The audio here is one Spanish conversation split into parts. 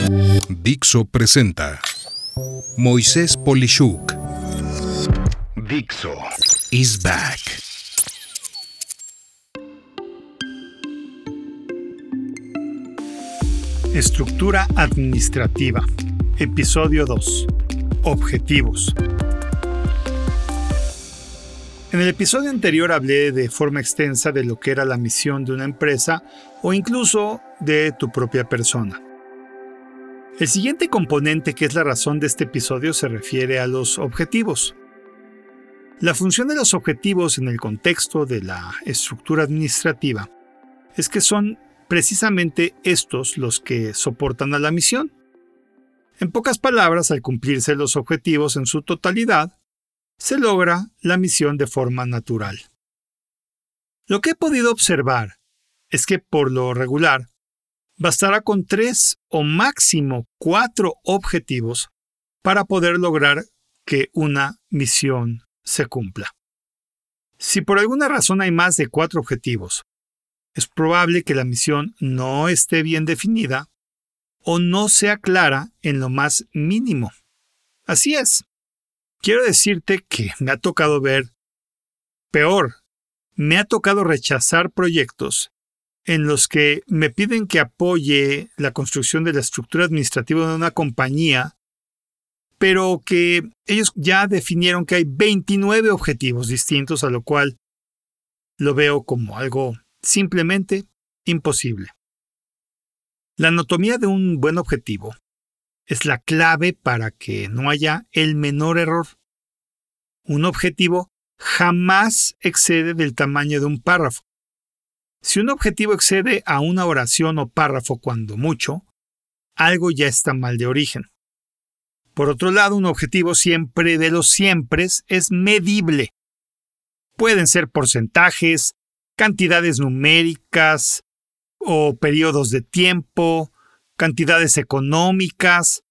Dixo presenta Moisés Polishuk. Dixo is back. Estructura administrativa. Episodio 2. Objetivos. En el episodio anterior hablé de forma extensa de lo que era la misión de una empresa o incluso de tu propia persona. El siguiente componente que es la razón de este episodio se refiere a los objetivos. La función de los objetivos en el contexto de la estructura administrativa es que son precisamente estos los que soportan a la misión. En pocas palabras, al cumplirse los objetivos en su totalidad, se logra la misión de forma natural. Lo que he podido observar es que por lo regular, bastará con tres o máximo cuatro objetivos para poder lograr que una misión se cumpla. Si por alguna razón hay más de cuatro objetivos, es probable que la misión no esté bien definida o no sea clara en lo más mínimo. Así es. Quiero decirte que me ha tocado ver peor. Me ha tocado rechazar proyectos en los que me piden que apoye la construcción de la estructura administrativa de una compañía, pero que ellos ya definieron que hay 29 objetivos distintos, a lo cual lo veo como algo simplemente imposible. La anatomía de un buen objetivo es la clave para que no haya el menor error. Un objetivo jamás excede del tamaño de un párrafo. Si un objetivo excede a una oración o párrafo cuando mucho, algo ya está mal de origen. Por otro lado, un objetivo siempre de los siempre es medible. Pueden ser porcentajes, cantidades numéricas o periodos de tiempo, cantidades económicas,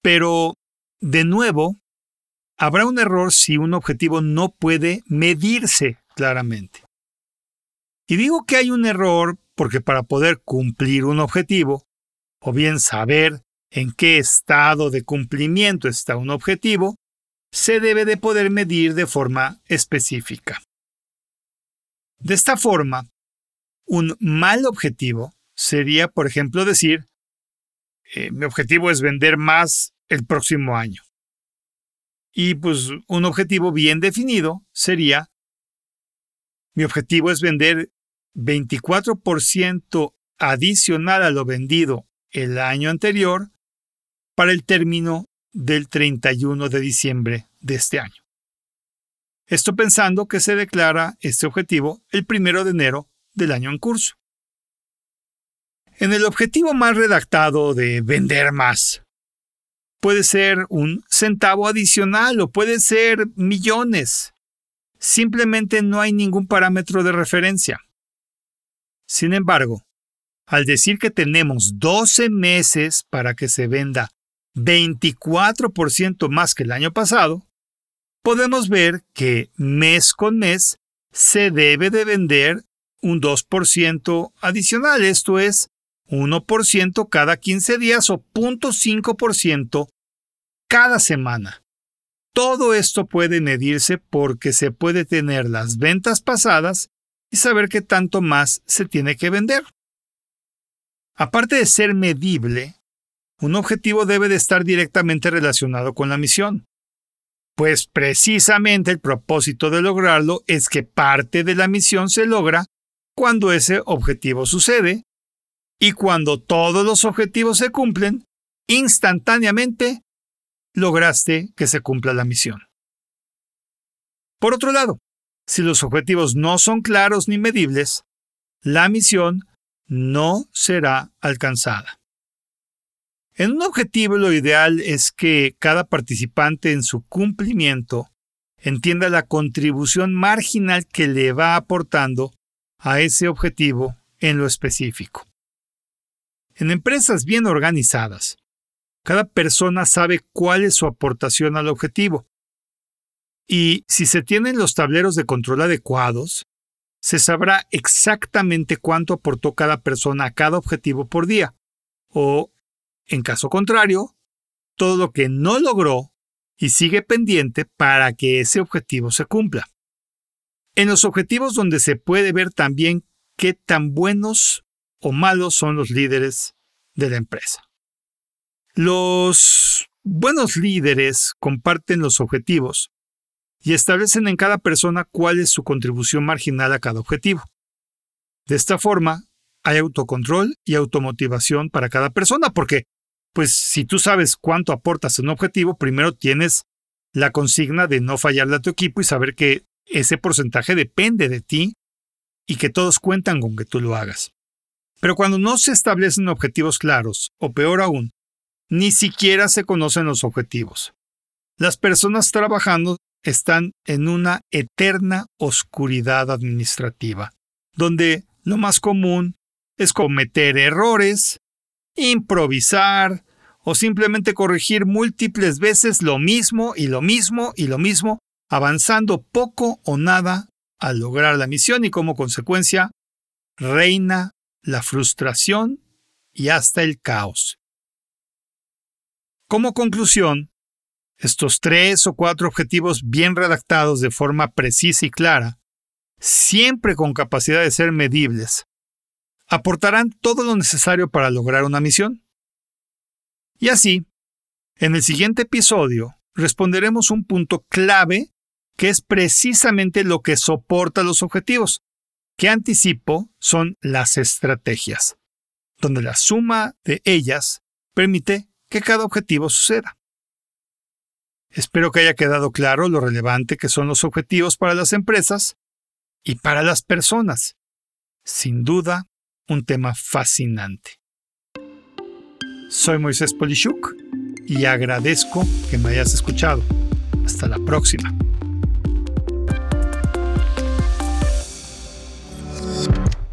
pero, de nuevo, habrá un error si un objetivo no puede medirse claramente. Y digo que hay un error porque para poder cumplir un objetivo, o bien saber en qué estado de cumplimiento está un objetivo, se debe de poder medir de forma específica. De esta forma, un mal objetivo sería, por ejemplo, decir, eh, mi objetivo es vender más el próximo año. Y pues un objetivo bien definido sería, mi objetivo es vender 24% adicional a lo vendido el año anterior para el término del 31 de diciembre de este año. Esto pensando que se declara este objetivo el 1 de enero del año en curso. En el objetivo más redactado de vender más, puede ser un centavo adicional o puede ser millones. Simplemente no hay ningún parámetro de referencia. Sin embargo, al decir que tenemos 12 meses para que se venda 24% más que el año pasado, podemos ver que mes con mes se debe de vender un 2% adicional, esto es 1% cada 15 días o 0.5% cada semana. Todo esto puede medirse porque se puede tener las ventas pasadas y saber qué tanto más se tiene que vender. Aparte de ser medible, un objetivo debe de estar directamente relacionado con la misión. Pues precisamente el propósito de lograrlo es que parte de la misión se logra cuando ese objetivo sucede y cuando todos los objetivos se cumplen, instantáneamente lograste que se cumpla la misión. Por otro lado, si los objetivos no son claros ni medibles, la misión no será alcanzada. En un objetivo lo ideal es que cada participante en su cumplimiento entienda la contribución marginal que le va aportando a ese objetivo en lo específico. En empresas bien organizadas, cada persona sabe cuál es su aportación al objetivo. Y si se tienen los tableros de control adecuados, se sabrá exactamente cuánto aportó cada persona a cada objetivo por día, o en caso contrario, todo lo que no logró y sigue pendiente para que ese objetivo se cumpla. En los objetivos donde se puede ver también qué tan buenos o malos son los líderes de la empresa. Los buenos líderes comparten los objetivos y establecen en cada persona cuál es su contribución marginal a cada objetivo. De esta forma, hay autocontrol y automotivación para cada persona, porque, pues, si tú sabes cuánto aportas en un objetivo, primero tienes la consigna de no fallarle a tu equipo y saber que ese porcentaje depende de ti y que todos cuentan con que tú lo hagas. Pero cuando no se establecen objetivos claros, o peor aún, ni siquiera se conocen los objetivos. Las personas trabajando están en una eterna oscuridad administrativa, donde lo más común es cometer errores, improvisar o simplemente corregir múltiples veces lo mismo y lo mismo y lo mismo, avanzando poco o nada al lograr la misión y como consecuencia reina la frustración y hasta el caos. Como conclusión, estos tres o cuatro objetivos bien redactados de forma precisa y clara, siempre con capacidad de ser medibles, aportarán todo lo necesario para lograr una misión. Y así, en el siguiente episodio, responderemos un punto clave que es precisamente lo que soporta los objetivos, que anticipo son las estrategias, donde la suma de ellas permite que cada objetivo suceda. Espero que haya quedado claro lo relevante que son los objetivos para las empresas y para las personas. Sin duda, un tema fascinante. Soy Moisés Polishuk y agradezco que me hayas escuchado. Hasta la próxima.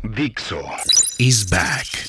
Dixo is back.